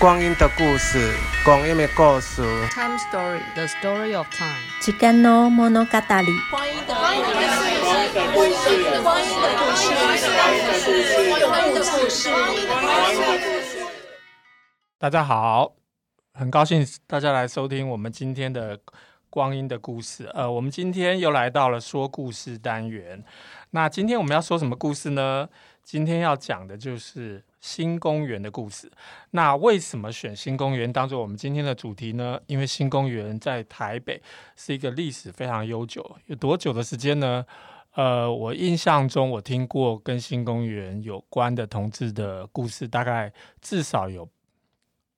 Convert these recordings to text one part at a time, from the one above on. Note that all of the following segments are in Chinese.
光阴的故事，光阴的故事。Time story, the story of time。时间の物语。光阴的故事，光阴的故事，光阴的故事，光阴的故事。大家好，很高兴大家来收听我们今天的光阴的故事。呃，我们今天又来到了说故事单元。那今天我们要说什么故事呢？今天要讲的就是新公园的故事。那为什么选新公园当做我们今天的主题呢？因为新公园在台北是一个历史非常悠久，有多久的时间呢？呃，我印象中我听过跟新公园有关的同志的故事，大概至少有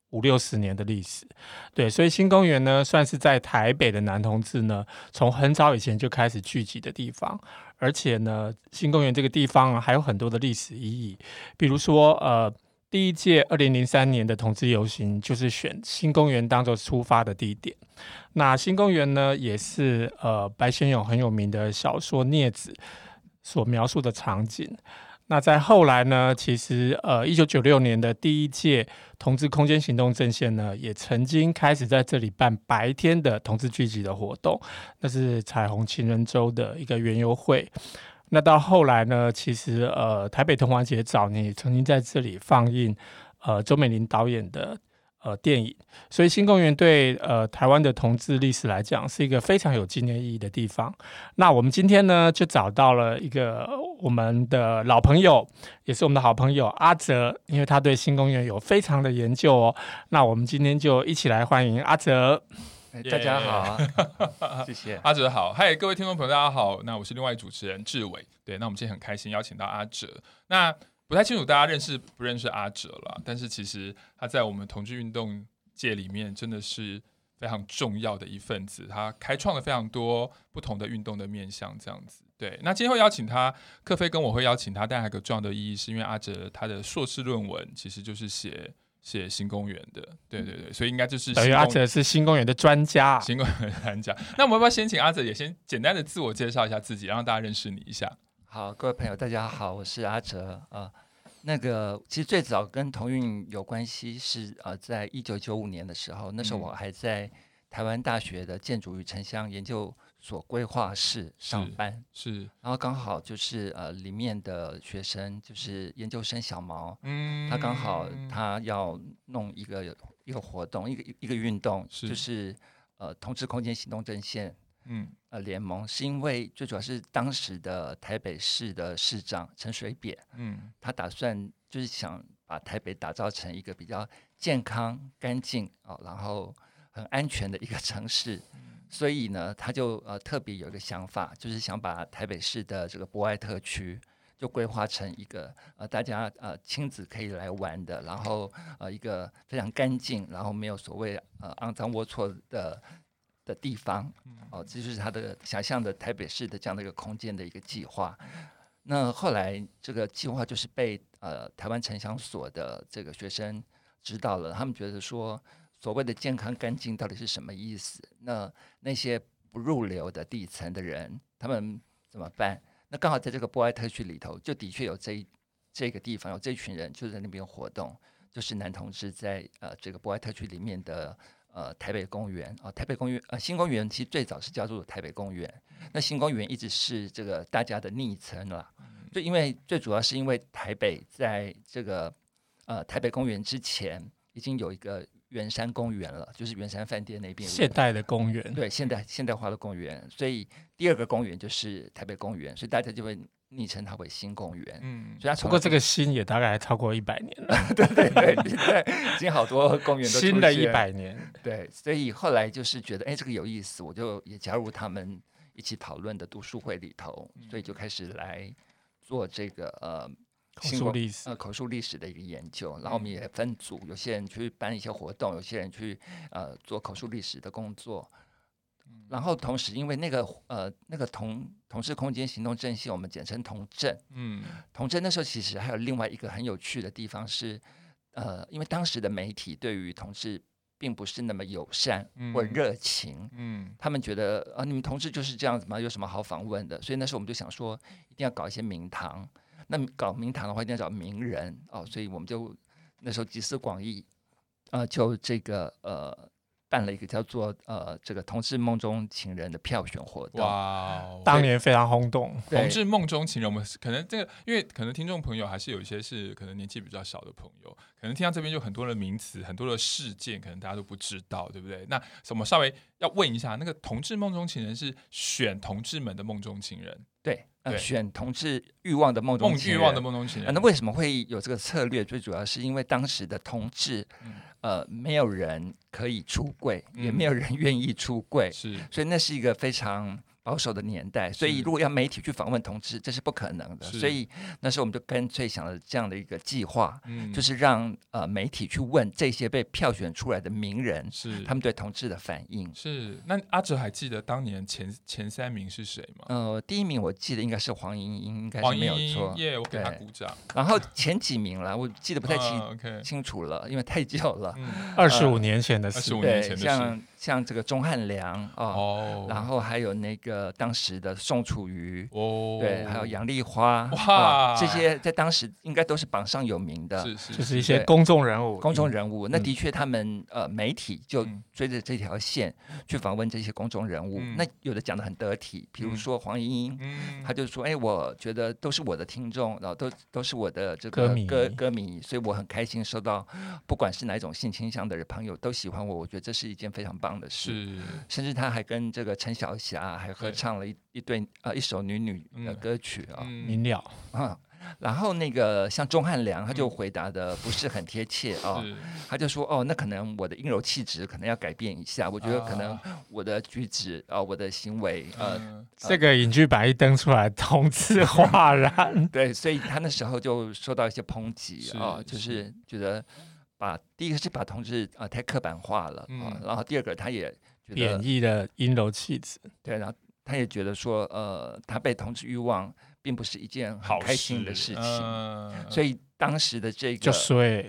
五六十年的历史。对，所以新公园呢，算是在台北的男同志呢，从很早以前就开始聚集的地方。而且呢，新公园这个地方啊，还有很多的历史意义。比如说，呃，第一届二零零三年的同志游行就是选新公园当做出发的地点。那新公园呢，也是呃白先勇很有名的小说《镊子》所描述的场景。那在后来呢，其实呃，一九九六年的第一届同志空间行动阵线呢，也曾经开始在这里办白天的同志聚集的活动，那是彩虹情人周的一个园游会。那到后来呢，其实呃，台北同华节早年也曾经在这里放映呃周美玲导演的。呃，电影，所以新公园对呃台湾的同志历史来讲是一个非常有纪念意义的地方。那我们今天呢，就找到了一个我们的老朋友，也是我们的好朋友阿哲，因为他对新公园有非常的研究哦。那我们今天就一起来欢迎阿哲。Yeah. 大家好，谢谢阿哲好，嗨，各位听众朋友大家好，那我是另外主持人志伟，对，那我们今天很开心邀请到阿哲，那。不太清楚大家认识不认识阿哲了，但是其实他在我们同志运动界里面真的是非常重要的一份子，他开创了非常多不同的运动的面向，这样子。对，那今天会邀请他，克菲跟我会邀请他，但还有个重要的意义，是因为阿哲他的硕士论文其实就是写写新公园的，对对对，所以应该就是等于阿哲是新公园的专家，新公园的专家。那我们要不要先请阿哲也先简单的自我介绍一下自己，让大家认识你一下？好，各位朋友，大家好，我是阿哲啊。那个其实最早跟同运有关系是呃，在一九九五年的时候，那时候我还在台湾大学的建筑与城乡研究所规划室上班，是，是。然后刚好就是呃里面的学生就是研究生小毛，嗯，他刚好。他要弄一个一个活动，一个一个运动，是。就是呃同志空间行动阵线。嗯，呃，联盟是因为最主要是当时的台北市的市长陈水扁，嗯，他打算就是想把台北打造成一个比较健康、干净啊，然后很安全的一个城市，嗯，所以呢，他就呃特别有一个想法，就是想把台北市的这个博爱特区就规划成一个呃大家呃亲子可以来玩的，然后呃一个非常干净，然后没有所谓呃肮脏龌龊的。的地方，哦，这就是他的想象的台北市的这样的一个空间的一个计划。那后来这个计划就是被呃台湾城乡所的这个学生知道了，他们觉得说所谓的健康干净到底是什么意思？那那些不入流的底层的人，他们怎么办？那刚好在这个博爱特区里头，就的确有这一这个地方有这群人就在那边活动，就是男同志在呃这个博爱特区里面的。呃，台北公园啊，台北公园呃，新公园其实最早是叫做台北公园。那新公园一直是这个大家的昵称啦，就因为最主要是因为台北在这个呃台北公园之前已经有一个圆山公园了，就是圆山饭店那边现代的公园，对，现代现代化的公园，所以第二个公园就是台北公园，所以大家就会。昵称它为新公园，嗯，所以它不过这个新也大概超过一百年了，对对对对，已经好多公园都新的一百年，对，所以后来就是觉得哎这个有意思，我就也加入他们一起讨论的读书会里头，所以就开始来做这个呃口述历史呃口述历史的一个研究，然后我们也分组，有些人去办一些活动，有些人去呃做口述历史的工作。然后同时，因为那个呃那个同同志空间行动阵线，我们简称同阵。嗯，同阵那时候其实还有另外一个很有趣的地方是，呃，因为当时的媒体对于同志并不是那么友善或热情。嗯，他们觉得啊、呃，你们同志就是这样子吗？有什么好访问的？所以那时候我们就想说，一定要搞一些名堂。那搞名堂的话，一定要找名人哦。所以我们就那时候集思广益。呃，就这个呃。办了一个叫做呃这个同志梦中情人的票选活动，哇，当年非常轰动。同志梦中情人，我们可能这个，因为可能听众朋友还是有一些是可能年纪比较小的朋友，可能听到这边就很多的名词，很多的事件，可能大家都不知道，对不对？那我们稍微要问一下，那个同志梦中情人是选同志们的梦中情人，对，呃、选同志欲望的梦中情人，欲望的梦中情人、呃。那为什么会有这个策略？最主要是因为当时的同志。嗯呃，没有人可以出柜，嗯、也没有人愿意出柜，是，所以那是一个非常保守的年代，所以如果要媒体去访问同志，这是不可能的。所以那时候我们就干脆想了这样的一个计划，嗯、就是让呃媒体去问这些被票选出来的名人，是他们对同志的反应。是，那阿哲还记得当年前前三名是谁吗？呃，第一名我记得应该是黄莺莺，应该是没有错。耶，我给他鼓掌。然后前几名了，我记得不太清、uh, okay. 清楚了，因为太久了，二十五年前的事，二十五年前的事。像像这个钟汉良哦，哦，然后还有那个当时的宋楚瑜哦，对，还有杨丽花哇，这些在当时应该都是榜上有名的，是是，就是一些公众人物，公众人物。那的确，他们呃媒体就追着这条线去访问这些公众人物。那有的讲的很得体，比如说黄莺莺，他就说：“哎，我觉得都是我的听众，然后都都是我的这个歌歌迷，所以我很开心收到，不管是哪一种性倾向的人朋友都喜欢我，我觉得这是一件非常棒。”的事，甚至他还跟这个陈小霞还合唱了一一对呃一首女女的歌曲啊，明了啊。然后那个像钟汉良，他就回答的不是很贴切啊，他就说哦，那可能我的阴柔气质可能要改变一下，我觉得可能我的举止啊，我的行为呃，这个影剧版一登出来，同质化然，对，所以他那时候就受到一些抨击啊，就是觉得。把第一个是把同志啊、呃、太刻板化了啊，嗯、然后第二个他也贬义的阴柔气质，对，然后他也觉得说呃他被同志欲望并不是一件很开心的事情，呃、所以当时的这个就衰，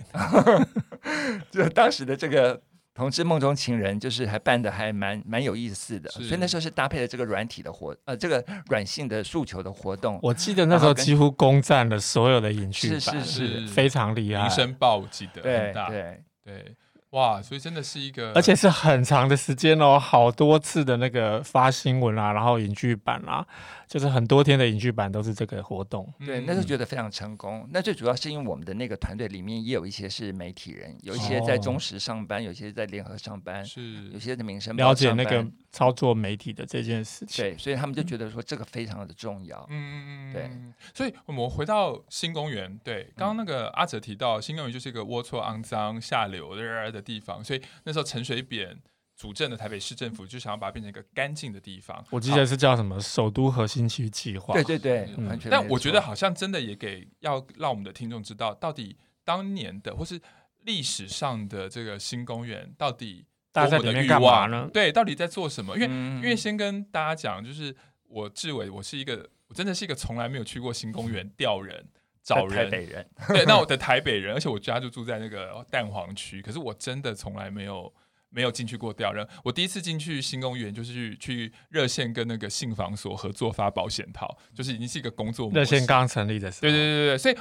就当时的这个。同志梦中情人就是还办的还蛮蛮有意思的，所以那时候是搭配了这个软体的活，呃，这个软性的诉求的活动。我记得那时候几乎攻占了所有的影剧版，是是是，非常厉害。《民生报》我记得对对对。哇，所以真的是一个，而且是很长的时间哦，好多次的那个发新闻啊，然后影剧版啊，就是很多天的影剧版都是这个活动。对，那就觉得非常成功。那最主要是因为我们的那个团队里面也有一些是媒体人，有一些在中时上班，有些在联合上班，是有些在民生报了解那个操作媒体的这件事情。对，所以他们就觉得说这个非常的重要。嗯嗯对。所以我们回到新公园，对，刚刚那个阿哲提到，新公园就是一个龌龊、肮脏、下流的地方，所以那时候陈水扁主政的台北市政府就想要把它变成一个干净的地方。我记得是叫什么“首都核心区计划”。对对对，嗯、但我觉得好像真的也给要让我们的听众知道，到底当年的或是历史上的这个新公园到底大家在里面干嘛呢？对，到底在做什么？因为、嗯、因为先跟大家讲，就是我志伟，我是一个我真的是一个从来没有去过新公园调人。找人，台北人 对，那我的台北人，而且我家就住在那个蛋黄区，可是我真的从来没有没有进去过调人。我第一次进去新公园，就是去去热线跟那个信访所合作发保险套，就是已经是一个工作。热线刚成立的时候，对对对对，所以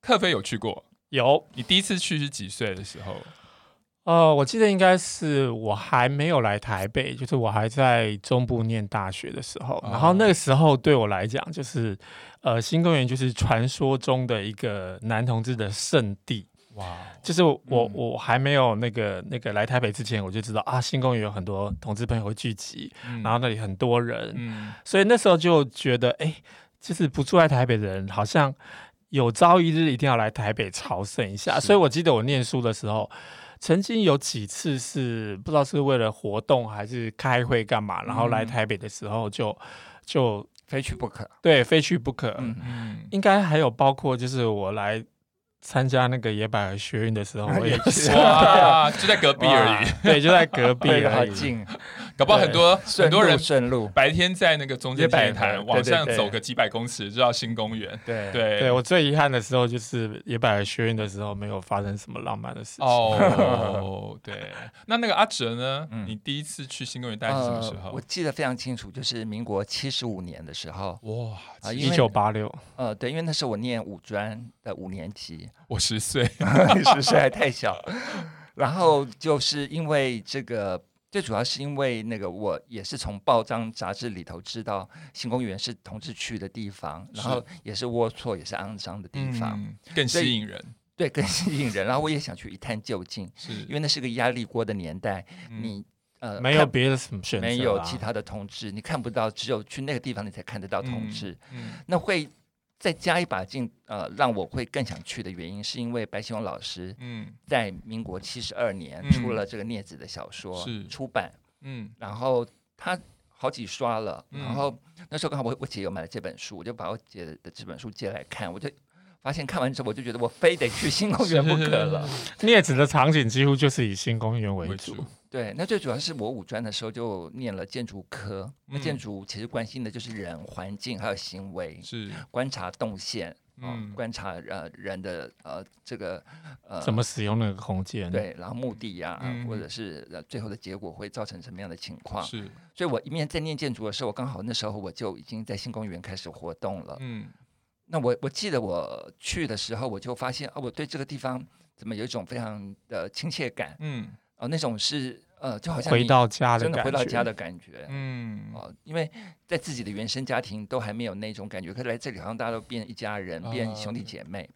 克飞有去过，有。你第一次去是几岁的时候？呃，我记得应该是我还没有来台北，就是我还在中部念大学的时候，哦、然后那个时候对我来讲，就是呃，新公园就是传说中的一个男同志的圣地。哇，就是我、嗯、我还没有那个那个来台北之前，我就知道啊，新公园有很多同志朋友会聚集，嗯、然后那里很多人，嗯、所以那时候就觉得，哎，就是不住在台北的人，好像有朝一日一定要来台北朝圣一下。所以我记得我念书的时候。曾经有几次是不知道是为了活动还是开会干嘛，然后来台北的时候就就非去不可，对，非去不可。嗯嗯，应该还有包括就是我来参加那个野百合学运的时候，我也是 哇，就在隔壁而已，对，就在隔壁 而已，好近。搞不好很多很多人顺路，白天在那个中间摆摊，晚上走个几百公尺就到新公园。对对对，我最遗憾的时候就是野百合学院的时候没有发生什么浪漫的事情。哦，对。那那个阿哲呢？你第一次去新公园大概是什么时候？我记得非常清楚，就是民国七十五年的时候。哇，一九八六。呃，对，因为那时候我念五专的五年级，我十岁，你十岁还太小。然后就是因为这个，最主要是因为那个，我也是从报章杂志里头知道新公园是同志去的地方，然后也是龌龊，也是肮脏的地方，嗯、更吸引人。对，更吸引人。然后我也想去一探究竟，是因为那是个压力锅的年代，嗯、你呃没有别的什么选择，没有其他的同志，你看不到，只有去那个地方你才看得到同志。嗯嗯、那会再加一把劲，呃，让我会更想去的原因，是因为白先勇老师嗯。在民国七十二年出了这个《孽子》的小说，是。出版，嗯，然后他好几刷了，嗯、然后那时候刚好我我姐有买了这本书，我就把我姐的这本书借来看，我就。发现看完之后，我就觉得我非得去新公园不可了。镊 子的场景几乎就是以新公园为主。对，那最主要是我五专的时候就念了建筑科，那建筑其实关心的就是人、环境还有行为，是观察动线，嗯，观察呃人的呃这个呃怎么使用那个空间，对，然后目的呀，或者是呃最后的结果会造成什么样的情况。是，所以我一面在念建筑的时候，我刚好那时候我就已经在新公园开始活动了，嗯。那我我记得我去的时候，我就发现啊，我对这个地方怎么有一种非常的亲切感，嗯，哦，那种是呃，就好像回到家的真的回到家的感觉，嗯，哦，因为在自己的原生家庭都还没有那种感觉，可是来这里好像大家都变一家人，变兄弟姐妹。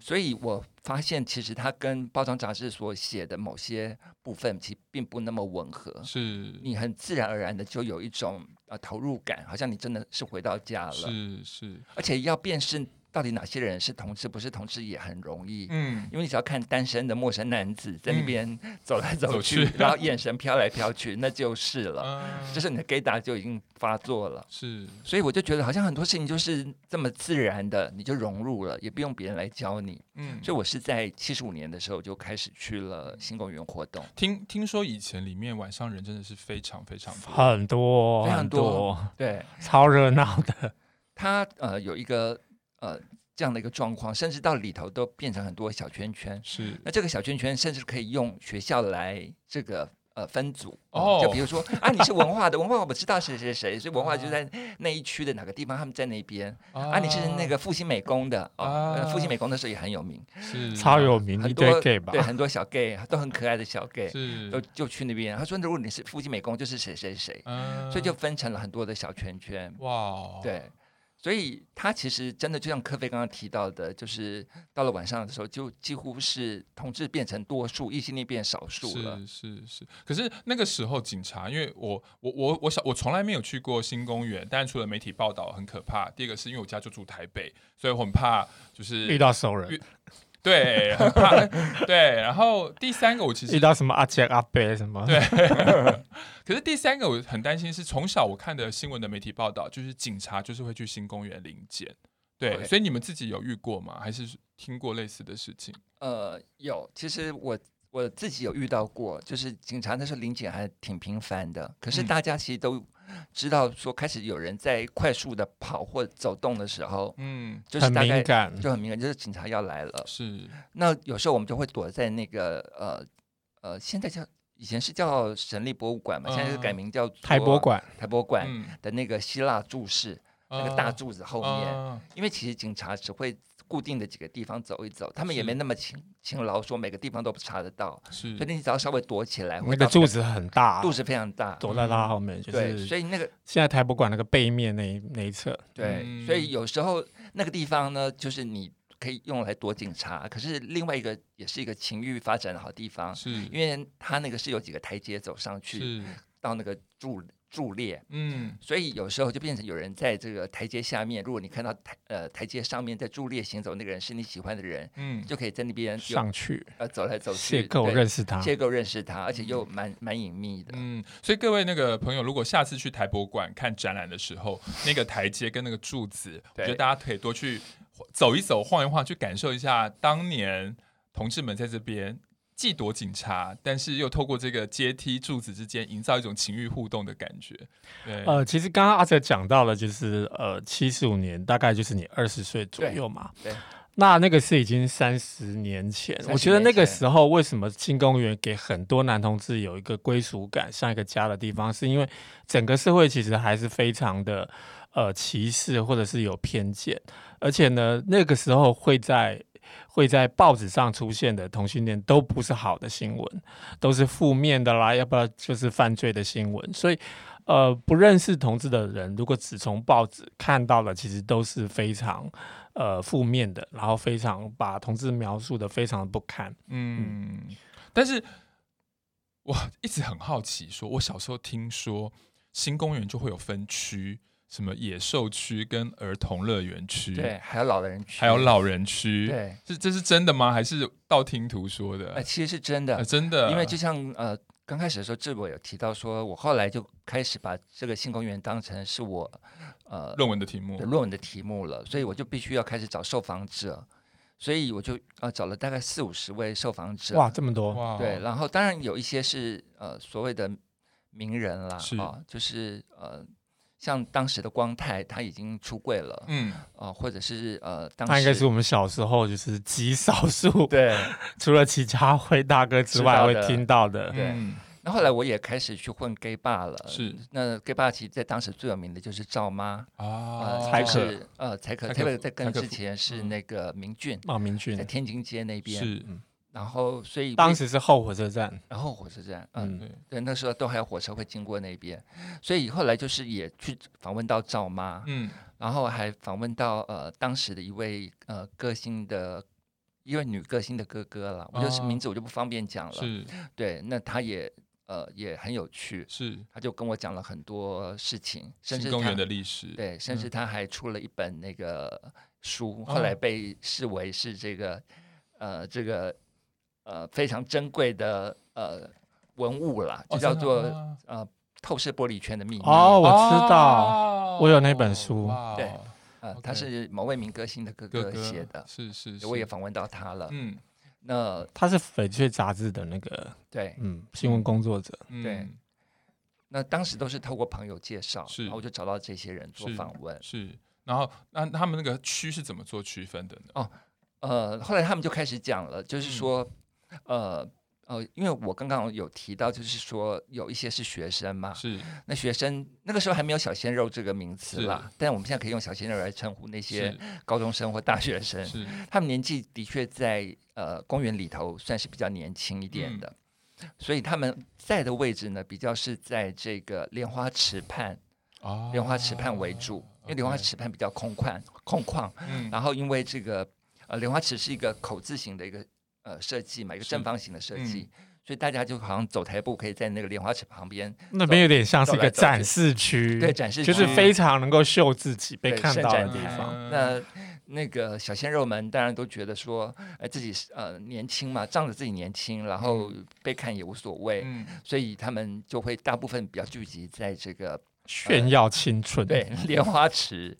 所以我发现，其实它跟包装杂志所写的某些部分，其实并不那么吻合。是你很自然而然的就有一种呃投入感，好像你真的是回到家了。是是，而且要辨识到底哪些人是同志，不是同志也很容易。嗯，因为你只要看单身的陌生男子在那边走来走去，嗯、走去然后眼神飘来飘去，那就是了。嗯、就是你的 gaydar 就已经发作了。是，所以我就觉得好像很多事情就是这么自然的，你就融入了，也不用别人来教你。嗯，所以我是在七十五年的时候就开始去了新公园活动。听听说以前里面晚上人真的是非常非常多，很多非常多，多对，超热闹的。他呃有一个。呃，这样的一个状况，甚至到里头都变成很多小圈圈。是，那这个小圈圈甚至可以用学校来这个呃分组。哦，就比如说啊，你是文化的，文化我知道谁谁谁，所以文化就在那一区的哪个地方，他们在那边。啊，你是那个复兴美工的啊，复兴美工的时候也很有名，是超有名，很多 gay 吧？对，很多小 gay 都很可爱的小 gay，是，都就去那边。他说，如果你是复兴美工，就是谁谁谁，所以就分成了很多的小圈圈。哇，对。所以他其实真的就像柯菲刚刚提到的，就是到了晚上的时候，就几乎是同志变成多数，异性恋变少数了。是是是。可是那个时候警察，因为我我我我小我从来没有去过新公园，但是除了媒体报道很可怕，第一个是因为我家就住台北，所以我很怕就是遇到熟人。对，很怕。对，然后第三个我其实 遇到什么阿杰阿伯什么。对。可是第三个我很担心是从小我看的新闻的媒体报道，就是警察就是会去新公园临检。对，对所以你们自己有遇过吗？还是听过类似的事情？呃，有。其实我我自己有遇到过，就是警察那时候临检还挺频繁的。可是大家其实都。知道说开始有人在快速的跑或走动的时候，嗯，就是大概很敏感，就很敏感，就是警察要来了。是，那有时候我们就会躲在那个呃呃，现在叫以前是叫省立博物馆嘛，嗯、现在是改名叫台博馆，台博馆的那个希腊柱式、嗯、那个大柱子后面，嗯、因为其实警察只会。固定的几个地方走一走，他们也没那么勤勤劳，说每个地方都查得到。是，所以你只要稍微躲起来，那个柱子很大，柱子非常大，躲在它后面就是。对，所以那个现在台博馆那个背面那一那一侧，对，所以有时候那个地方呢，就是你可以用来躲警察，可是另外一个也是一个情欲发展的好地方，是因为它那个是有几个台阶走上去，到那个柱。柱列，嗯，所以有时候就变成有人在这个台阶下面。如果你看到台呃台阶上面在柱列行走那个人是你喜欢的人，嗯，就可以在那边上去，呃，走来走去，邂逅认识他，邂逅认识他，而且又蛮蛮隐秘的，嗯。所以各位那个朋友，如果下次去台博馆看展览的时候，那个台阶跟那个柱子，我觉得大家可以多去走一走、晃一晃，去感受一下当年同志们在这边。既躲警察，但是又透过这个阶梯柱子之间营造一种情欲互动的感觉。对，呃，其实刚刚阿哲讲到了，就是呃，七十五年大概就是你二十岁左右嘛。对。对，那那个是已经三十年前，我觉得那个时候为什么新公园给很多男同志有一个归属感，像一个家的地方，是因为整个社会其实还是非常的呃歧视或者是有偏见，而且呢，那个时候会在。会在报纸上出现的同性恋都不是好的新闻，都是负面的啦，要不然就是犯罪的新闻。所以，呃，不认识同志的人，如果只从报纸看到的，其实都是非常呃负面的，然后非常把同志描述的非常的不堪。嗯，嗯，但是我一直很好奇说，说我小时候听说新公园就会有分区。什么野兽区跟儿童乐园区？对，还有老人区，还有老人区。对，这这是真的吗？还是道听途说的？呃，其实是真的，呃、真的。因为就像呃刚开始的时候，志博有提到说，我后来就开始把这个新公园当成是我呃论文的题目，论文的题目了，所以我就必须要开始找受访者，所以我就呃找了大概四五十位受访者。哇，这么多！哇，对，然后当然有一些是呃所谓的名人啦，是啊，就是呃。像当时的光太，他已经出柜了，嗯，啊、呃，或者是呃，当时他应该是我们小时候就是极少数，对，除了齐家辉大哥之外会听到的，对。那、嗯、后来我也开始去混 gay bar 了，是。那 gay bar 其实在当时最有名的就是赵妈啊，才可，呃，才可，特别在更之前是那个明俊啊，明俊在天津街那边是。嗯然后，所以当时是后火车站，然后火车站，嗯，对，对，那时候都还有火车会经过那边，所以后来就是也去访问到赵妈，嗯，然后还访问到呃当时的一位呃歌星的一位女歌星的哥哥了，我就是名字我就不方便讲了，是，对，那他也呃也很有趣，是，他就跟我讲了很多事情，甚至公园的历史，对，甚至他还出了一本那个书，后来被视为是这个呃这个。呃，非常珍贵的呃文物啦，就叫做、哦、呃透视玻璃圈的秘密。哦，我知道，哦、我有那本书。对，呃，okay, 他是某位民歌星的哥哥写的，是是，是，我也访问到他了。嗯，那他是翡翠杂志的那个，对，嗯，新闻工作者。嗯、对，那当时都是透过朋友介绍，是，然后我就找到这些人做访问。是，是，然后那他们那个区是怎么做区分的呢？哦，呃，后来他们就开始讲了，就是说。嗯呃呃，因为我刚刚有提到，就是说有一些是学生嘛，是。那学生那个时候还没有小鲜肉这个名词啦，但我们现在可以用小鲜肉来称呼那些高中生或大学生，是。他们年纪的确在呃公园里头算是比较年轻一点的，嗯、所以他们在的位置呢，比较是在这个莲花池畔，哦，莲花池畔为主，因为莲花池畔比较空旷空旷，嗯，然后因为这个呃莲花池是一个口字形的一个。呃，设计嘛，一个正方形的设计，嗯，所以大家就好像走台步，可以在那个莲花池旁边。那边有点像是一个展示区，对，展示区就是非常能够秀自己被看到的地方。那那个小鲜肉们当然都觉得说，哎，自己呃年轻嘛，仗着自己年轻，然后被看也无所谓，嗯，所以他们就会大部分比较聚集在这个，呃，炫耀青春。对，莲花池。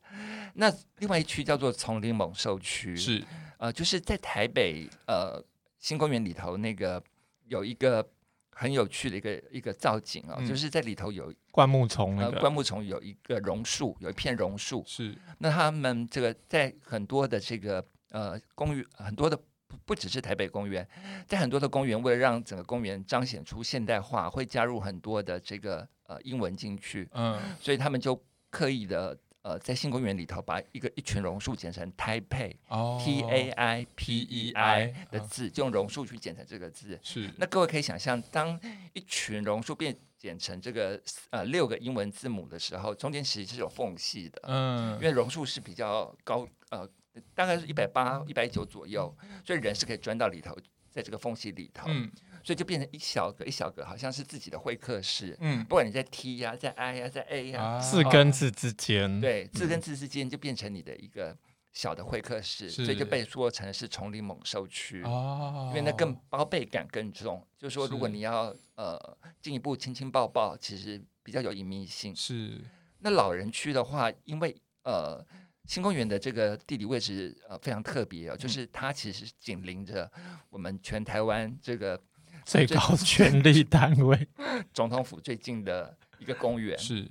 那另外一区叫做丛林猛兽区，是呃，就是在台北呃。新公园里头那个有一个很有趣的一个一个造景啊、哦嗯，就是在里头有灌木丛那个，灌木丛有一个榕树，有一片榕树。是，那他们这个在很多的这个呃公园，很多的不不只是台北公园，在很多的公园，为了让整个公园彰显出现代化，会加入很多的这个呃英文进去。嗯，所以他们就刻意的。呃，在新公园里头，把一个一群榕树剪成 Taipei，T A I P E I 的字，就用榕树去剪成这个字。是。那各位可以想象，当一群榕树变剪成这个呃六个英文字母的时候，中间其实是有缝隙的。嗯。因为榕树是比较高，呃，大概是一百八、一百九左右，所以人是可以钻到里头，在这个缝隙里头。嗯。所以就变成一小格一小格，好像是自己的会客室。嗯，不管你在 T 呀、啊，在 I 呀、啊，在 A 呀、啊，字跟字之间，对，字跟字之间就变成你的一个小的会客室，所以就被说成是丛林猛兽区。哦，因为那更包被感更重，就是说如果你要呃进一步亲亲抱抱，其实比较有隐秘性。是。那老人区的话，因为呃新公园的这个地理位置呃非常特别哦，就是它其实紧邻着我们全台湾这个。最高权力单位，总统府最近的一个公园。是，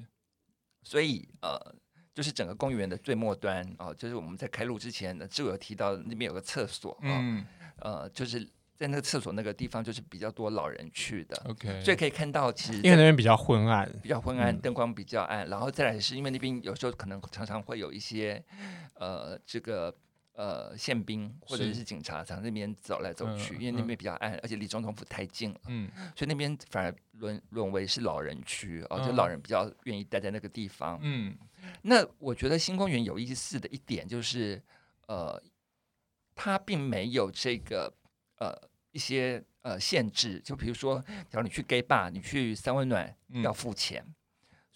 所以呃，就是整个公园的最末端哦、呃，就是我们在开路之前呢，就有提到那边有个厕所，嗯，呃，就是在那个厕所那个地方，就是比较多老人去的，OK，所以可以看到，其实因为那边比较昏暗，比较昏暗，灯光比较暗，然后再来是因为那边有时候可能常常会有一些呃这个。呃宪兵或者是警察从那边走来走去，因为那边比较暗，而且离总统府太近了，嗯，所以那边反而沦沦为是老人区哦，就老人比较愿意待在那个地方，嗯。那我觉得新公园有意思的一点就是，呃，它并没有这个呃一些呃限制，就比如说，假如你去 gay bar，你去三温暖要付钱，嗯、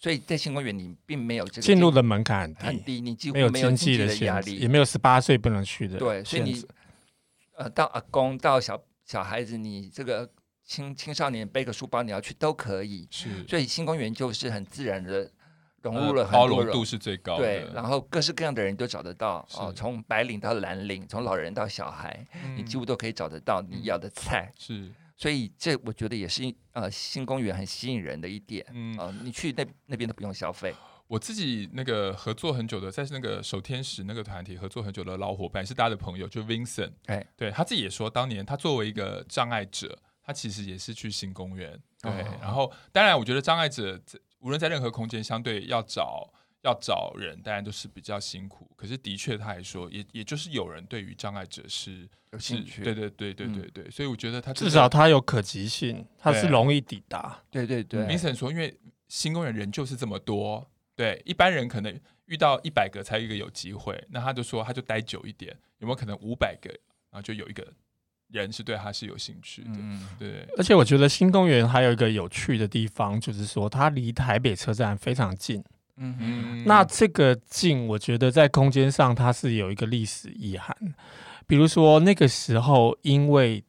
所以在新公园你并没有这个进入的门槛很低，你几乎没有经济的压力，也没有十八岁不能去的。对，所以你呃到阿公到小小孩子，你这个青青少年背个书包你要去都可以。是，所以新公园就是很自然的。融入了很多人，包容度是最高的。对，然后各式各样的人都找得到哦，从白领到蓝领，从老人到小孩，嗯、你几乎都可以找得到你要的菜。是，所以这我觉得也是呃新公园很吸引人的一点。嗯、呃，你去那那边都不用消费。我自己那个合作很久的，在那个守天使那个团体合作很久的老伙伴，是大家的朋友，就 Vincent。哎，对他自己也说，当年他作为一个障碍者，他其实也是去新公园。对，哦、然后当然，我觉得障碍者无论在任何空间，相对要找要找人，当然都是比较辛苦。可是的确，他还说，也也就是有人对于障碍者是有兴趣。对对对对对对，嗯、所以我觉得他至少他有可及性，他是容易抵达。对对对，Vincent 说，因为新公园人就是这么多，对一般人可能遇到一百个才一个有机会，那他就说他就待久一点，有没有可能五百个，然后就有一个。人是对他是有兴趣的，嗯、对。而且我觉得新公园还有一个有趣的地方，就是说它离台北车站非常近。嗯哼。那这个近，我觉得在空间上它是有一个历史遗憾。比如说那个时候，因为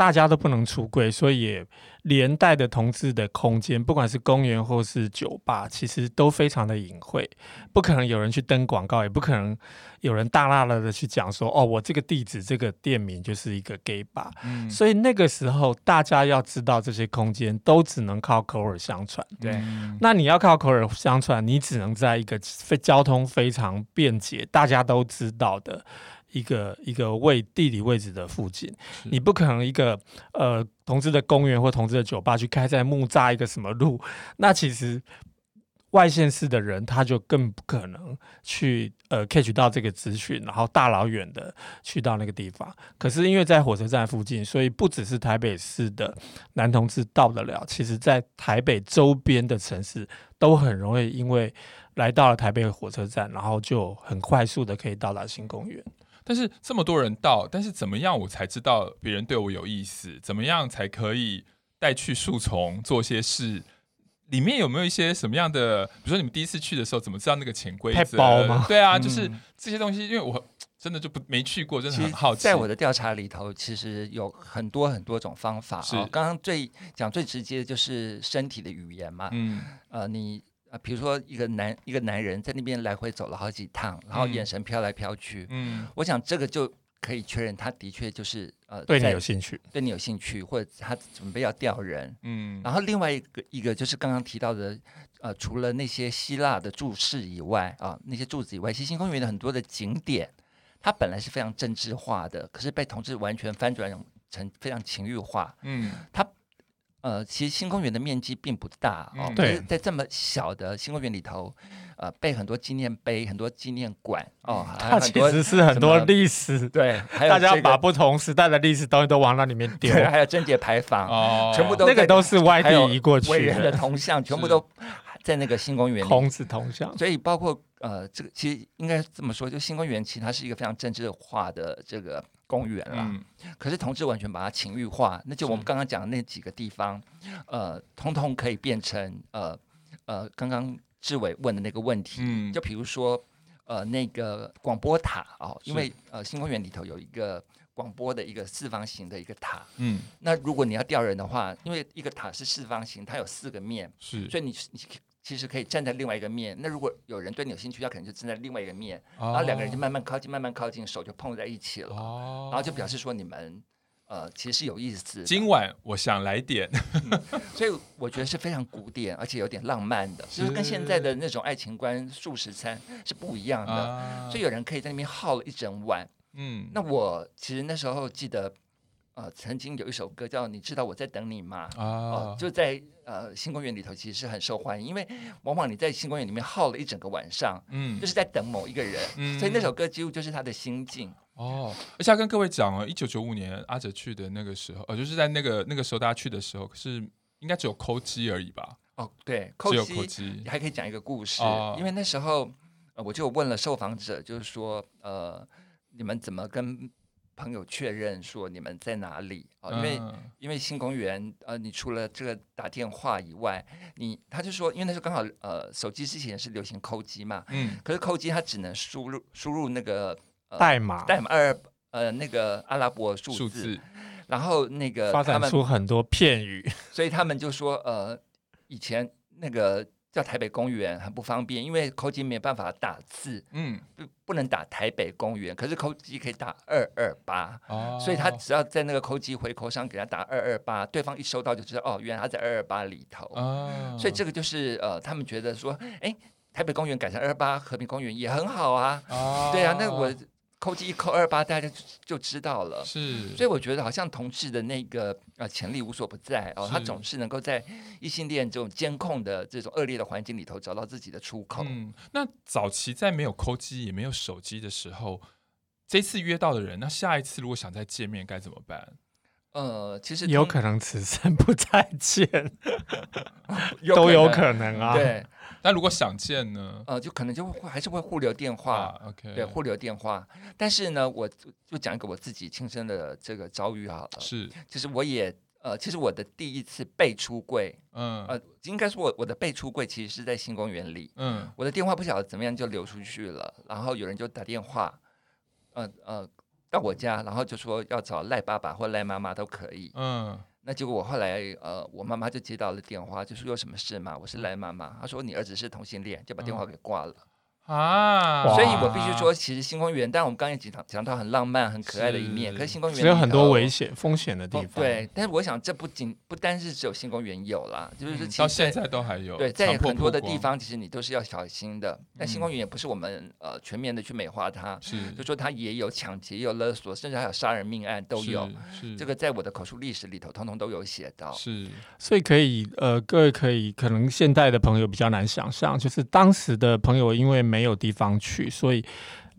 大家都不能出柜，所以也连带的同志的空间，不管是公园或是酒吧，其实都非常的隐晦，不可能有人去登广告，也不可能有人大大的去讲说，哦，我这个地址、这个店名就是一个 gay bar。嗯，所以那个时候大家要知道这些空间，都只能靠口耳相传。对，那你要靠口耳相传，你只能在一个非交通非常便捷、大家都知道的。一个一个位地理位置的附近，你不可能一个呃同志的公园或同志的酒吧去开在木栅一个什么路，那其实外县市的人他就更不可能去呃 catch 到这个资讯，然后大老远的去到那个地方。可是因为在火车站附近，所以不只是台北市的男同志到得了，其实在台北周边的城市都很容易，因为来到了台北火车站，然后就很快速的可以到达新公园。但是这么多人到，但是怎么样我才知道别人对我有意思？怎么样才可以带去树丛做些事？里面有没有一些什么样的？比如说你们第一次去的时候，怎么知道那个潜规则？包吗？对啊，就是这些东西，因为我真的就不没去过，真的很好奇。在我的调查里头，其实有很多很多种方法。是，刚刚最讲最直接的就是身体的语言嘛。嗯，呃，你。啊，比如说一个男一个男人在那边来回走了好几趟，然后眼神飘来飘去，嗯，我想这个就可以确认他的确就是呃对你有兴趣，对你有兴趣，或者他准备要钓人，嗯，然后另外一个一个就是刚刚提到的，呃，除了那些希腊的柱式以外啊，那些柱子以外，其实新公园的很多的景点，它本来是非常政治化的，可是被同志完全翻转成非常情欲化，嗯，它。呃，其实新公园的面积并不大哦，对，在这么小的新公园里头，呃，被很多纪念碑、很多纪念馆哦，它其实是很多历史，对，还 有大家把不同时代的历史东西都往那里面丢，还有贞节牌坊哦，全部都那个都是外地移过去伟人的铜像，全部都在那个新公园里，孔子铜像，所以包括呃，这个其实应该这么说，就新公园其实它是一个非常政治化的这个。公园啦，嗯、可是同志完全把它情欲化，那就我们刚刚讲的那几个地方，呃，通通可以变成呃呃，刚刚志伟问的那个问题，嗯、就比如说呃那个广播塔哦，因为呃新公园里头有一个广播的一个四方形的一个塔，嗯，那如果你要调人的话，因为一个塔是四方形，它有四个面，是，所以你你。其实可以站在另外一个面。那如果有人对你有兴趣，他可能就站在另外一个面，哦、然后两个人就慢慢靠近，慢慢靠近，手就碰在一起了。哦、然后就表示说你们呃其实是有意思。今晚我想来点、嗯，所以我觉得是非常古典，而且有点浪漫的，是就是跟现在的那种爱情观素食餐是不一样的。啊、所以有人可以在那边耗了一整晚。嗯，那我其实那时候记得。呃，曾经有一首歌叫《你知道我在等你吗》啊、呃，就在呃新公园里头，其实是很受欢迎，因为往往你在新公园里面耗了一整个晚上，嗯，就是在等某一个人，嗯，所以那首歌几乎就是他的心境。哦，而且要跟各位讲哦，一九九五年阿哲去的那个时候，呃，就是在那个那个时候大家去的时候，可是应该只有抠机而已吧？哦，对，只有抠机，还可以讲一个故事，哦、因为那时候呃，我就问了受访者，就是说，呃，你们怎么跟朋友确认说你们在哪里啊？因为、嗯、因为新公园呃，你除了这个打电话以外，你他就说，因为那时候刚好呃，手机之前是流行扣机嘛，嗯，可是扣机它只能输入输入那个。代码代码二呃那个阿拉伯数字，字然后那个发展出很多片语，所以他们就说呃以前那个叫台北公园很不方便，因为抠机没有办法打字，嗯，不不能打台北公园，可是抠机可以打二二八，所以他只要在那个抠机回扣上给他打二二八，对方一收到就知道哦，原来他在二二八里头，哦，所以这个就是呃他们觉得说，哎，台北公园改成二二八和平公园也很好啊，哦，对啊，那我。抠机一扣二八，大家就就知道了。是，所以我觉得好像同志的那个呃潜力无所不在哦，他总是能够在异性恋这种监控的这种恶劣的环境里头找到自己的出口。嗯，那早期在没有扣机也没有手机的时候，这次约到的人，那下一次如果想再见面该怎么办？呃，其实有可能此生不再见，都有可能啊。对。那如果想见呢？呃，就可能就会还是会互留电话，啊，OK，对，互留电话。但是呢，我就讲一个我自己亲身的这个遭遇好了。是，其实我也呃，其实我的第一次被出柜，嗯，呃，应该说我我的被出柜其实是在新公园里，嗯，我的电话不晓得怎么样就流出去了，然后有人就打电话，呃呃，到我家，然后就说要找赖爸爸或赖妈妈都可以，嗯。那结果我后来呃，我妈妈就接到了电话，就说有什么事嘛？我是赖妈妈，她说你儿子是同性恋，就把电话给挂了。啊，所以我必须说，其实星光园，但我们刚才讲讲到很浪漫、很可爱的一面，是可是星光园只有很多危险、风险的地方。对，但是我想，这不仅不单是只有星光园有啦，就是其实到现在都还有。对，在很多的地方，其实你都是要小心的。但星光园也不是我们呃全面的去美化它，是就说它也有抢劫、也有勒索，甚至还有杀人命案都有。是这个在我的口述历史里头，通通都有写到。是，所以可以呃，各位可以可能现代的朋友比较难想象，就是当时的朋友因为没没有地方去。所以，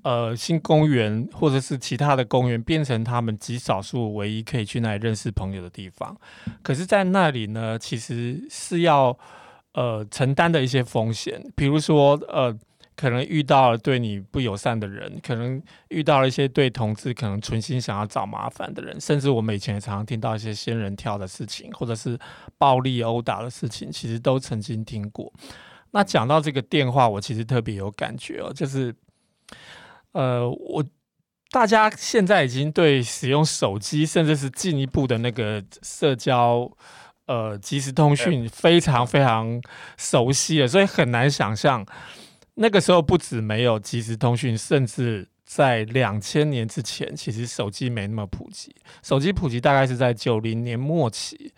呃，新公园或者是其他的公园变成他们极少数唯一可以去那里认识朋友的地方。可是，在那里呢，其实是要呃承担的一些风险，比如说呃，可能遇到了对你不友善的人，可能遇到了一些对同志可能存心想要找麻烦的人，甚至我们以前也常常听到一些仙人跳的事情，或者是暴力殴打的事情，其实都曾经听过。那讲到这个电话，我其实特别有感觉哦，就是，呃，我大家现在已经对使用手机，甚至是进一步的那个社交，呃，即时通讯非常非常熟悉了，所以很难想象那个时候不止没有即时通讯，甚至在两千年之前，其实手机没那么普及，手机普及大概是在九零年末期。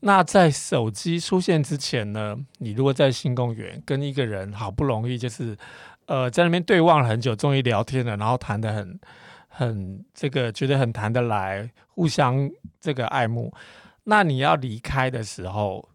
那在手机出现之前呢，你如果在新公园跟一个人好不容易就是，呃，在那边对望了很久，终于聊天了，然后谈得很很这个觉得很谈得来，互相这个爱慕，那你要离开的时候，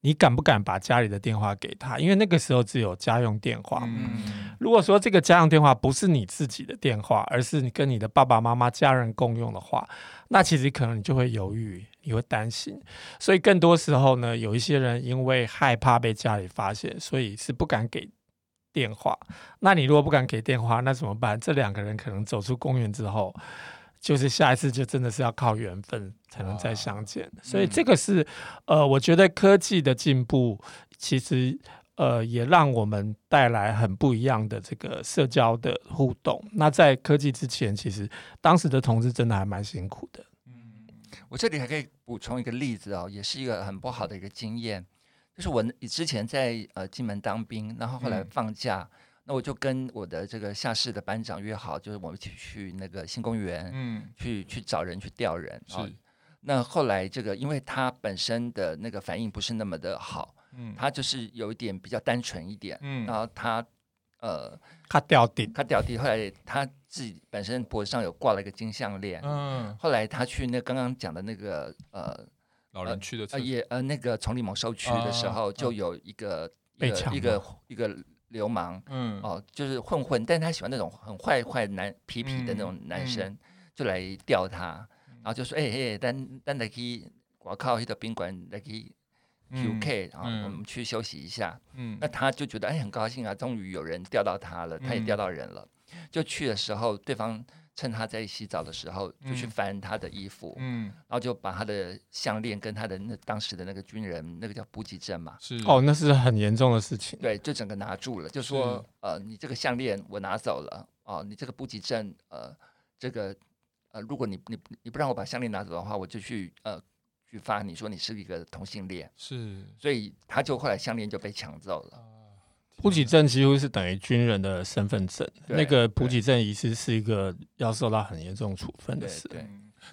你敢不敢把家里的电话给他？因为那个时候只有家用电话。嗯，如果说这个家用电话不是你自己的电话，而是你跟你的爸爸妈妈、家人共用的话，那其实可能你就会犹豫，你会担心。所以更多时候呢，有一些人因为害怕被家里发现，所以是不敢给电话。那你如果不敢给电话，那怎么办？这两个人可能走出公园之后。就是下一次就真的是要靠缘分才能再相见，哦、所以这个是呃，我觉得科技的进步其实呃也让我们带来很不一样的这个社交的互动。那在科技之前，其实当时的同志真的还蛮辛苦的。嗯，我这里还可以补充一个例子哦，也是一个很不好的一个经验，就是我之前在呃金门当兵，然后后来放假。嗯那我就跟我的这个下士的班长约好，就是我们一起去那个新公园，嗯，去去找人去调人。是。那后来这个，因为他本身的那个反应不是那么的好，嗯，他就是有一点比较单纯一点，嗯，然后他呃，他掉地，他掉地。后来他自己本身脖子上有挂了一个金项链，嗯，后来他去那刚刚讲的那个呃老人区的呃也呃那个丛林猛兽区的时候，就有一个一个一个。一个流氓，嗯，哦，就是混混，但是他喜欢那种很坏坏男痞痞的那种男生，就来钓他，然后就说，哎、欸、哎，咱咱来去我靠，一个宾馆来去 QK，然后我们去休息一下，嗯，那他就觉得哎很高兴啊，终于有人钓到他了，他也钓到。人了，嗯、就去的时候，对方。趁他在洗澡的时候，就去翻他的衣服，嗯，然后就把他的项链跟他的那当时的那个军人，那个叫补给证嘛，是。哦，那是很严重的事情，对，就整个拿住了，就说呃，你这个项链我拿走了，哦，你这个补给证，呃，这个呃，如果你你你不让我把项链拿走的话，我就去呃去发你说你是一个同性恋，是，所以他就后来项链就被抢走了。补给证几乎是等于军人的身份证，那个补给证遗失是一个要受到很严重处分的事。对，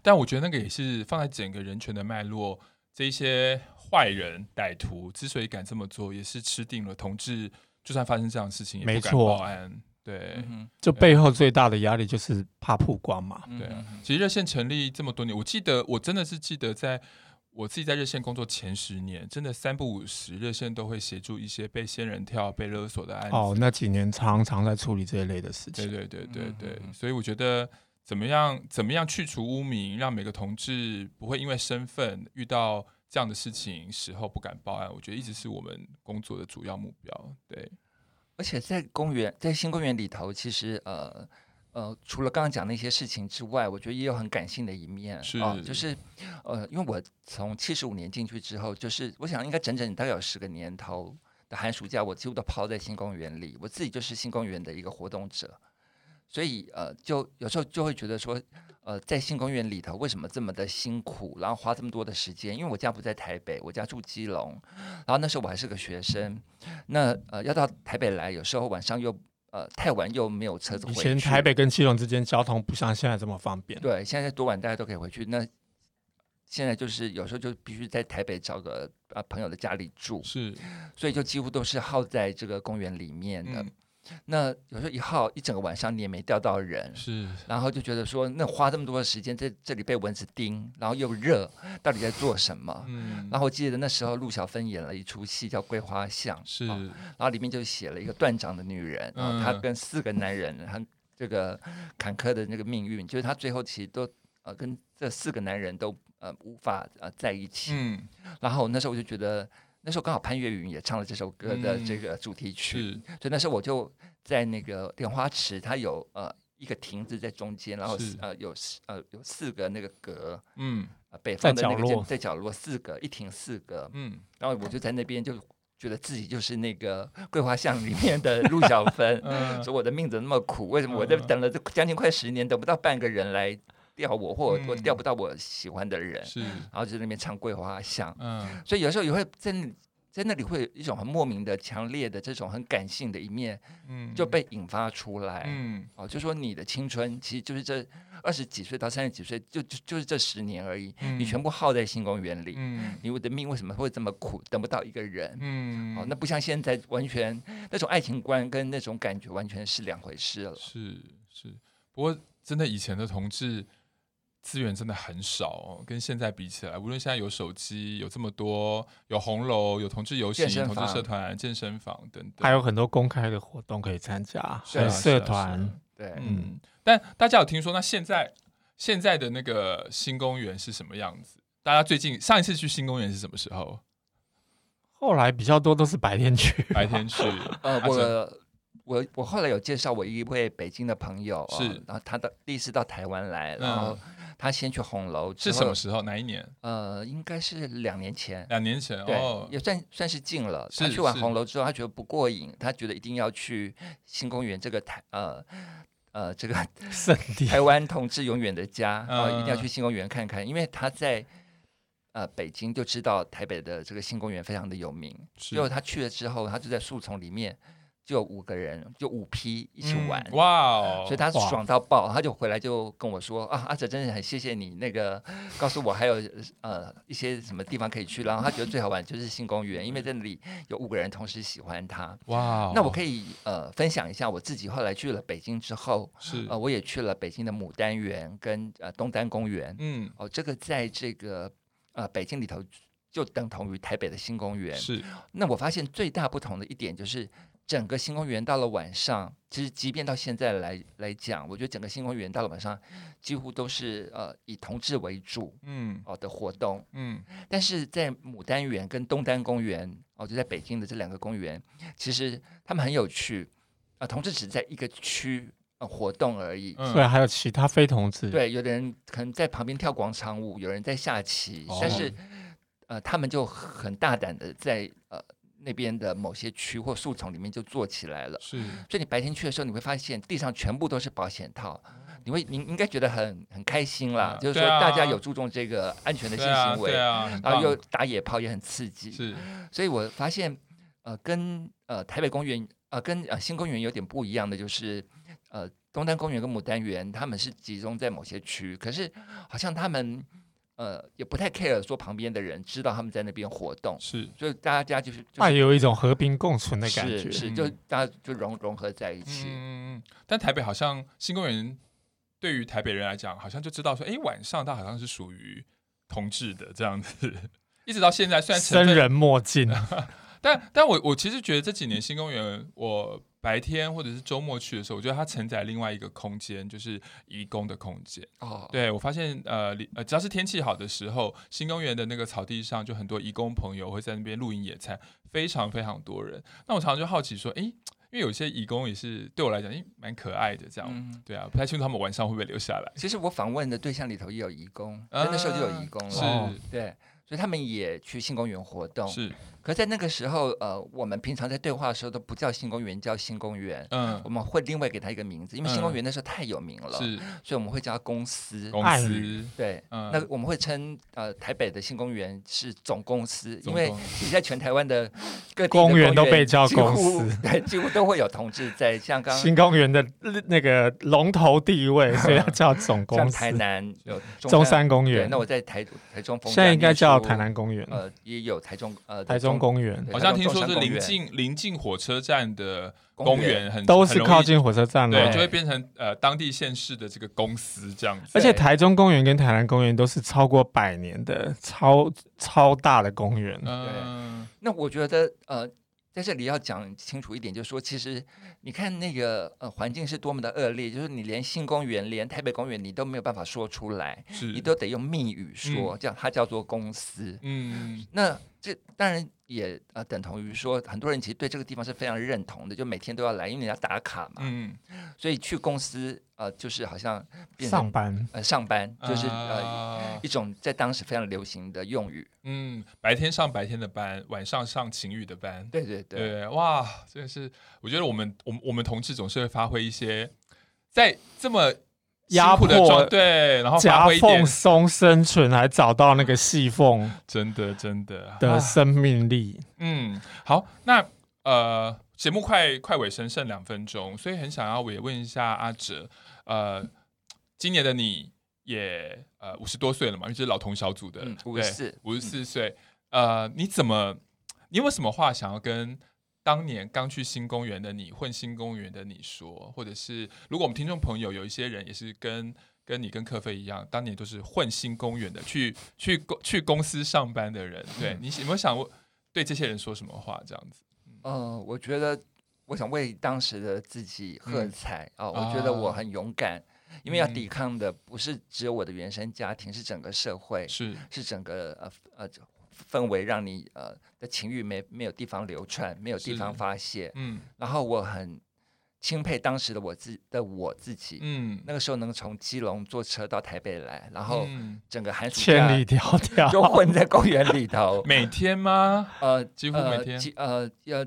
但我觉得那个也是放在整个人权的脉络，这一些坏人歹徒之所以敢这么做，也是吃定了同志，就算发生这样的事情，也不敢报案。错对，嗯、就背后最大的压力就是怕曝光嘛。对啊，其实热线成立这么多年，我记得我真的是记得在。我自己在热线工作前十年，真的三不五时，热线都会协助一些被仙人跳、被勒索的案子。哦，那几年常常在处理这一类的事情。对对对对对，嗯嗯，所以我觉得怎么样怎么样去除污名，让每个同志不会因为身份遇到这样的事情时候不敢报案，我觉得一直是我们工作的主要目标。对，而且在公园，在新公园里头，其实呃。呃，除了刚刚讲那些事情之外，我觉得也有很感性的一面，是、哦，就是，呃，因为我从七十五年进去之后，就是我想应该整整大概有十个年头的寒暑假，我几乎都泡在新公园里，我自己就是新公园的一个活动者，所以呃，就有时候就会觉得说，呃，在新公园里头为什么这么的辛苦，然后花这么多的时间？因为我家不在台北，我家住基隆，然后那时候我还是个学生，那呃要到台北来，有时候晚上又。呃，太晚又没有车子回去。以前台北跟基隆之间交通不像现在这么方便。对，现在多晚大家都可以回去。那现在就是有时候就必须在台北找个啊朋友的家里住，是，所以就几乎都是耗在这个公园里面的。嗯那有时候一耗一整个晚上，你也没钓到人，是，然后就觉得说，那花这么多的时间在这里被蚊子叮，然后又热，到底在做什么？嗯，然后我记得那时候陆小芬演了一出戏叫《桂花巷》，是，然后里面就写了一个断掌的女人，然后她跟四个男人，很这个坎坷的那个命运，就是她最后其实都呃跟这四个男人都呃无法呃在一起，嗯，然后那时候我就觉得。那时候刚好潘越云也唱了这首歌的这个主题曲，嗯、所以那时候我就在那个莲花池，它有呃一个亭子在中间，然后是。呃有呃有四个那个格，嗯，北方的那个在角落四个一亭四个，嗯，然后我就在那边就觉得自己就是那个桂花巷里面的陆小芬，嗯、说我的命怎么那么苦？为什么我在等了这将近快十年，等不到半个人来钓我，或我钓不到我喜欢的人，是，然后就在那边唱桂花香，嗯，所以有时候也会在在那里会有一种很莫名的、强烈的这种很感性的一面，嗯，就被引发出来，嗯，哦，就说你的青春其实就是这二十几岁到三十几岁，就就就是这十年而已，嗯，你全部耗在新公园里，嗯，你我的命为什么会这么苦？等不到一个人，嗯，哦，那不像现在完全那种爱情观跟那种感觉完全是两回事了，是是，不过真的以前的同志。资源真的很少哦，跟现在比起来，无论现在有手机，有这么多，有红楼，有同志游行、同志社团、健身房等等，还有很多公开的活动可以参加，是啊，社团。对，嗯。但大家有听说，那现在现在的那个新公园是什么样子？大家最近上一次去新公园是什么时候？后来比较多都是白天去，白天去。呃，我。我我后来有介绍我一位北京的朋友，是，然后他的第一次到台湾来，然后他先去红楼，是什么时候？哪一年？呃，应该是两年前。两年前，对，也算算是近了。他去完红楼之后，他觉得不过瘾，他觉得一定要去新公园这个台，呃呃，这个台湾同志永远的家，然后一定要去新公园看看，因为他在呃北京就知道台北的这个新公园非常的有名，结果他去了之后，他就在树丛里面。就五个人，就五批一起玩，嗯、哇哦！所以他爽到爆，他就回来就跟我说啊，阿哲真的很谢谢你那个告诉我还有呃一些什么地方可以去，然后他觉得最好玩就是新公园，因为在那里有五个人同时喜欢他，哇、哦！那我可以呃分享一下我自己后来去了北京之后，是呃我也去了北京的牡丹园跟呃东单公园，嗯，哦这个在这个呃北京里头就等同于台北的新公园，是。那我发现最大不同的一点就是。整个星公园到了晚上，其实即便到现在来来讲，我觉得整个星公园到了晚上，几乎都是呃以同志为主，嗯，哦的活动，嗯，但是在牡丹园跟东单公园，哦就在北京的这两个公园，其实他们很有趣，啊、呃，同志只在一个区呃活动而已，对、嗯，还有其他非同志，对，有的人可能在旁边跳广场舞，有人在下棋，哦、但是呃他们就很大胆的在呃。那边的某些区或树丛里面就做起来了，是。所以你白天去的时候，你会发现地上全部都是保险套，你会你应该觉得很很开心啦，啊、就是说大家有注重这个安全的性行为，然后又打野炮也很刺激，是。所以我发现，呃，跟呃台北公园呃跟呃新公园有点不一样的就是，呃东单公园跟牡丹园他们是集中在某些区，可是好像他们。呃，也不太 care 说旁边的人知道他们在那边活动，是，所以大家就是，那、就是、有一种和平共存的感觉，是，是就大家就融融合在一起。嗯，但台北好像新公园对于台北人来讲，好像就知道说，哎，晚上它好像是属于同志的这样子，一直到现在，虽然生人莫近，但但我我其实觉得这几年新公园我。白天或者是周末去的时候，我觉得它承载另外一个空间，就是移工的空间。哦，对，我发现呃呃，只要是天气好的时候，新公园的那个草地上就很多移工朋友会在那边露营野餐，非常非常多人。那我常常就好奇说，哎，因为有些义工也是对我来讲，哎，蛮可爱的这样。嗯、对啊，不太清楚他们晚上会不会留下来。其实我访问的对象里头也有义工，啊、那时候就有义工了。是，对，所以他们也去新公园活动。是。可在那个时候，呃，我们平常在对话的时候都不叫新公园，叫新公园。嗯，我们会另外给他一个名字，因为新公园那时候太有名了，是，所以我们会叫他公司。公司，对，那我们会称呃台北的新公园是总公司，因为你在全台湾的各地公园都被叫公司，对，几乎都会有同志在。像刚新公园的那个龙头地位，所以要叫总 公司。台南有中山公园，那我在台台中，现在应该叫台南公园。呃，也有台中呃台中。公园。好像听说是临近临近火车站的公园，很都是靠近火车站的，对，就会变成呃当地县市的这个公司这样子。而且台中公园跟台南公园都是超过百年的超超大的公园。嗯，那我觉得呃。在这里要讲清楚一点，就是说，其实你看那个呃环境是多么的恶劣，就是你连新公园、连台北公园，你都没有办法说出来，是。你都得用密语说，这样、它叫做公司。嗯，那这当然。也呃等同于说，很多人其实对这个地方是非常认同的，就每天都要来，因为你要打卡嘛。嗯，所以去公司呃，就是好像上班呃上班，就是呃一种在当时非常流行的用语。嗯，白天上白天的班，晚上上情侣的班。对对对，对，哇，真的是，我觉得我们我们我们同志总是会发挥一些在这么。压迫的对，然后夹缝中生存，还找到那个细缝，真的真的的生命力。嗯，好，那呃，节目快快尾声，剩两分钟，所以很想要我也问一下阿哲，呃，今年的你也呃五十多岁了嘛，因为是老同小组的，五十四，五十四岁，呃，你怎么，你有没有什么话想要跟？当年刚去新公园的你，混新公园的你说，或者是如果我们听众朋友有一些人也是跟跟你跟克菲一样，当年都是混新公园的，去去公去公司上班的人，对你有没有想对这些人说什么话？这样子？嗯、呃，我觉得我想为当时的自己喝彩啊！我觉得我很勇敢，啊、因为要抵抗的不是只有我的原生家庭，是整个社会，是是整个呃呃。氛围让你呃的情欲没没有地方流窜，没有地方发泄。嗯，然后我很钦佩当时的我自的我自己。嗯，那个时候能从基隆坐车到台北来，然后整个寒暑假千里迢迢就混在公园里头。每天吗？呃，几乎每天。呃，要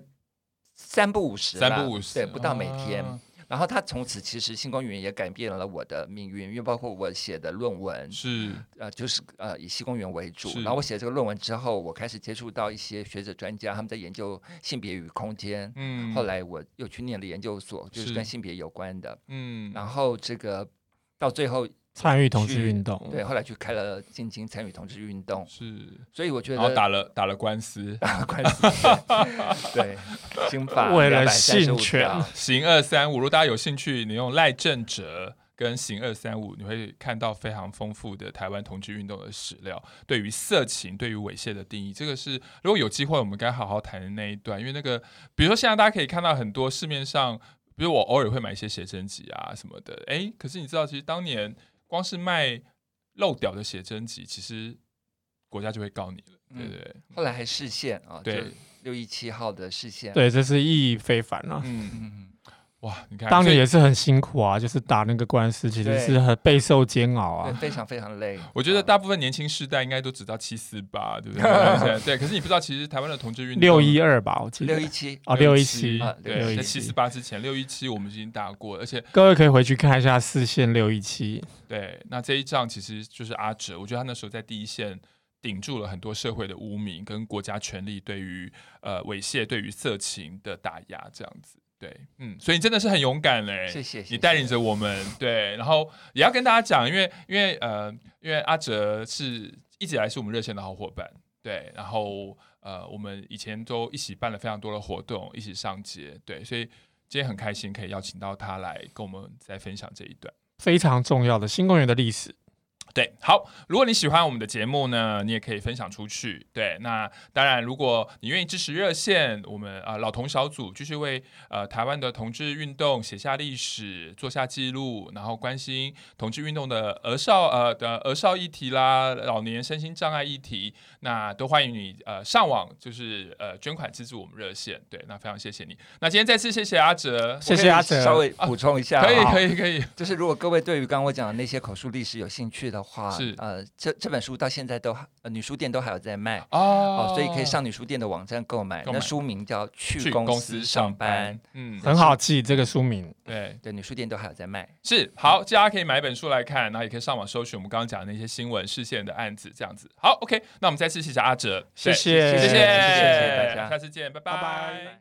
三不五十，三不五十，对，不到每天。然后他从此其实新公园也改变了我的命运，因为包括我写的论文是呃就是呃以新公园为主。然后我写这个论文之后，我开始接触到一些学者专家，他们在研究性别与空间。嗯，后来我又去念了研究所，就是跟性别有关的。嗯，然后这个到最后。参与同志运动，对，后来去开了进京参与同志运动，是，所以我觉得，然后打了打了官司，打了官司，对，刑法为了性权，刑二三五，如果大家有兴趣，你用赖正哲跟刑二三五，你会看到非常丰富的台湾同志运动的史料，对于色情、对于猥亵的定义，这个是如果有机会，我们该好好谈的那一段。因为那个，比如说现在大家可以看到很多市面上，比如我偶尔会买一些写真集啊什么的，哎，可是你知道，其实当年光是卖漏屌的写真集，其实国家就会告你了，对不对？嗯、后来还释宪啊，对，六一七号的释宪，对，这是意义非凡啊。嗯嗯嗯。哇，你看，当年也是很辛苦啊，就是打那个官司，其实是很备受煎熬啊，非常非常累。我觉得大部分年轻世代应该都知道七四八，对不对？对，可是你不知道，其实台湾的同志运动六一二吧，我记得六一七哦，六一七，对，在七四八之前，六一七我们已经打过，而且各位可以回去看一下四线六一七。对，那这一仗其实就是阿哲，我觉得他那时候在第一线顶住了很多社会的污名跟国家权力对于呃猥亵、对于色情的打压，这样子。对，嗯，所以你真的是很勇敢嘞，谢谢。你带领着我们，对，然后也要跟大家讲，因为因为呃，因为阿哲是一直以来是我们热线的好伙伴，对，然后呃，我们以前都一起办了非常多的活动，一起上街，对，所以今天很开心可以邀请到他来跟我们再分享这一段非常重要的新公园的历史。对，好，如果你喜欢我们的节目呢，你也可以分享出去。对，那当然，如果你愿意支持热线，我们啊、呃、老同小组继续为呃台湾的同志运动写下历史，做下记录，然后关心同志运动的儿少呃的儿少议题啦，老年身心障碍议题，那都欢迎你呃上网就是呃捐款资助我们热线。对，那非常谢谢你。那今天再次谢谢阿哲，谢谢阿哲，稍微补充一下，啊、可以可以可以，就是如果各位对于刚刚我讲的那些口述历史有兴趣的。话是呃，这这本书到现在都呃女书店都还有在卖哦，哦，所以可以上女书店的网站购买。购买那书名叫《去公司上班》，上班嗯，很好记这个书名。对对，女书店都还有在卖。是好，大家可以买一本书来看，然后也可以上网搜寻我们刚刚讲的那些新闻事件的案子，这样子。好，OK，那我们再次谢谢阿哲，谢谢谢谢谢谢，谢谢大家，下次见，拜拜。拜拜。